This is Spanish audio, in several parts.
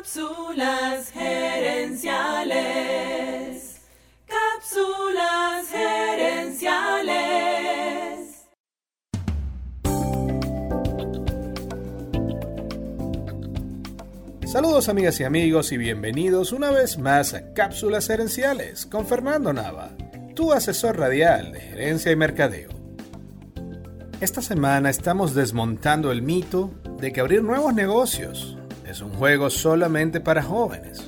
Cápsulas gerenciales. Cápsulas gerenciales. Saludos amigas y amigos y bienvenidos una vez más a Cápsulas Gerenciales con Fernando Nava, tu asesor radial de gerencia y mercadeo. Esta semana estamos desmontando el mito de que abrir nuevos negocios es un juego solamente para jóvenes.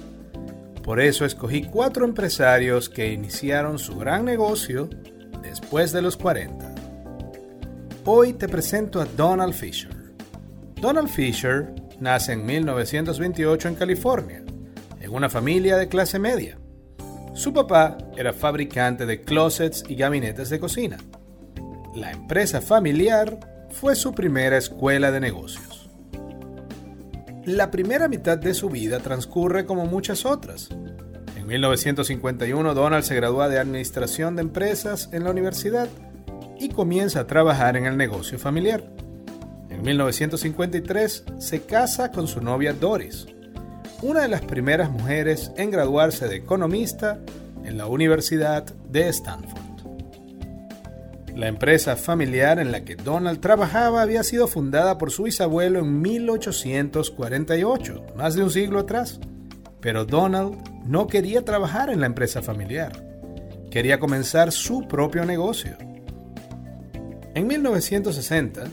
Por eso escogí cuatro empresarios que iniciaron su gran negocio después de los 40. Hoy te presento a Donald Fisher. Donald Fisher nace en 1928 en California, en una familia de clase media. Su papá era fabricante de closets y gabinetes de cocina. La empresa familiar fue su primera escuela de negocios. La primera mitad de su vida transcurre como muchas otras. En 1951 Donald se gradúa de Administración de Empresas en la universidad y comienza a trabajar en el negocio familiar. En 1953 se casa con su novia Doris, una de las primeras mujeres en graduarse de economista en la Universidad de Stanford. La empresa familiar en la que Donald trabajaba había sido fundada por su bisabuelo en 1848, más de un siglo atrás. Pero Donald no quería trabajar en la empresa familiar. Quería comenzar su propio negocio. En 1960,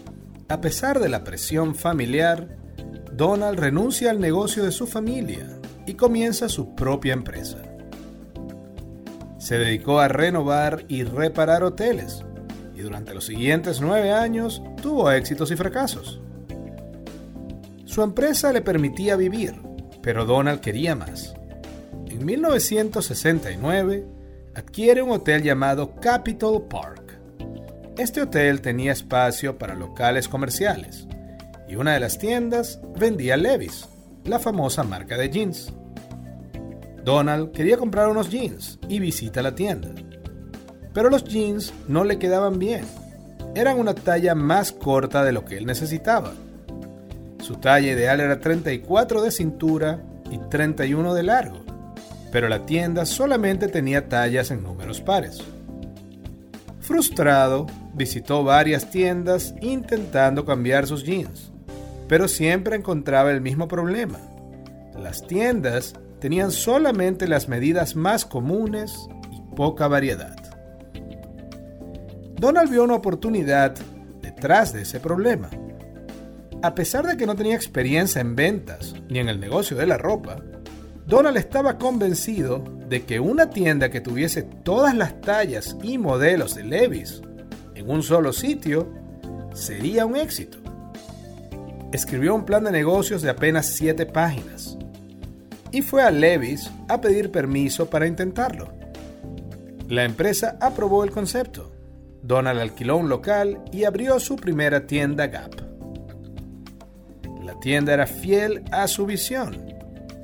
a pesar de la presión familiar, Donald renuncia al negocio de su familia y comienza su propia empresa. Se dedicó a renovar y reparar hoteles, y durante los siguientes nueve años tuvo éxitos y fracasos. Su empresa le permitía vivir, pero Donald quería más. En 1969 adquiere un hotel llamado Capitol Park. Este hotel tenía espacio para locales comerciales y una de las tiendas vendía Levis, la famosa marca de jeans. Donald quería comprar unos jeans y visita la tienda pero los jeans no le quedaban bien. Eran una talla más corta de lo que él necesitaba. Su talla ideal era 34 de cintura y 31 de largo, pero la tienda solamente tenía tallas en números pares. Frustrado, visitó varias tiendas intentando cambiar sus jeans, pero siempre encontraba el mismo problema. Las tiendas tenían solamente las medidas más comunes y poca variedad. Donald vio una oportunidad detrás de ese problema. A pesar de que no tenía experiencia en ventas ni en el negocio de la ropa, Donald estaba convencido de que una tienda que tuviese todas las tallas y modelos de Levis en un solo sitio sería un éxito. Escribió un plan de negocios de apenas 7 páginas y fue a Levis a pedir permiso para intentarlo. La empresa aprobó el concepto Donald alquiló un local y abrió su primera tienda Gap. La tienda era fiel a su visión.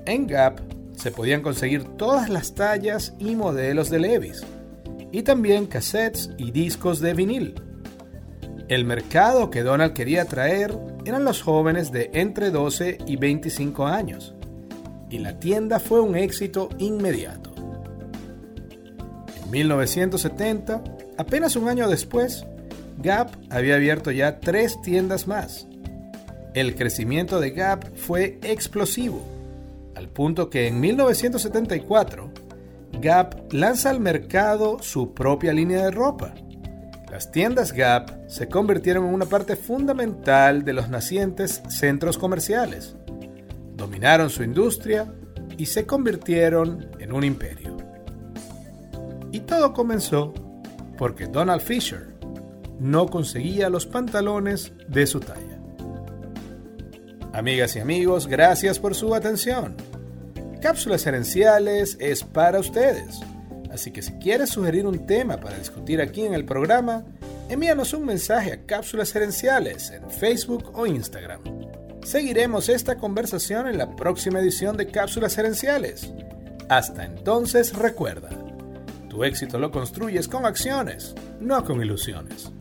En Gap se podían conseguir todas las tallas y modelos de Levis, y también cassettes y discos de vinil. El mercado que Donald quería atraer eran los jóvenes de entre 12 y 25 años, y la tienda fue un éxito inmediato. En 1970, Apenas un año después, Gap había abierto ya tres tiendas más. El crecimiento de Gap fue explosivo, al punto que en 1974, Gap lanza al mercado su propia línea de ropa. Las tiendas Gap se convirtieron en una parte fundamental de los nacientes centros comerciales. Dominaron su industria y se convirtieron en un imperio. Y todo comenzó porque Donald Fisher no conseguía los pantalones de su talla. Amigas y amigos, gracias por su atención. Cápsulas Herenciales es para ustedes, así que si quieres sugerir un tema para discutir aquí en el programa, envíanos un mensaje a Cápsulas Herenciales en Facebook o Instagram. Seguiremos esta conversación en la próxima edición de Cápsulas Herenciales. Hasta entonces recuerda, tu éxito lo construyes con acciones, no con ilusiones.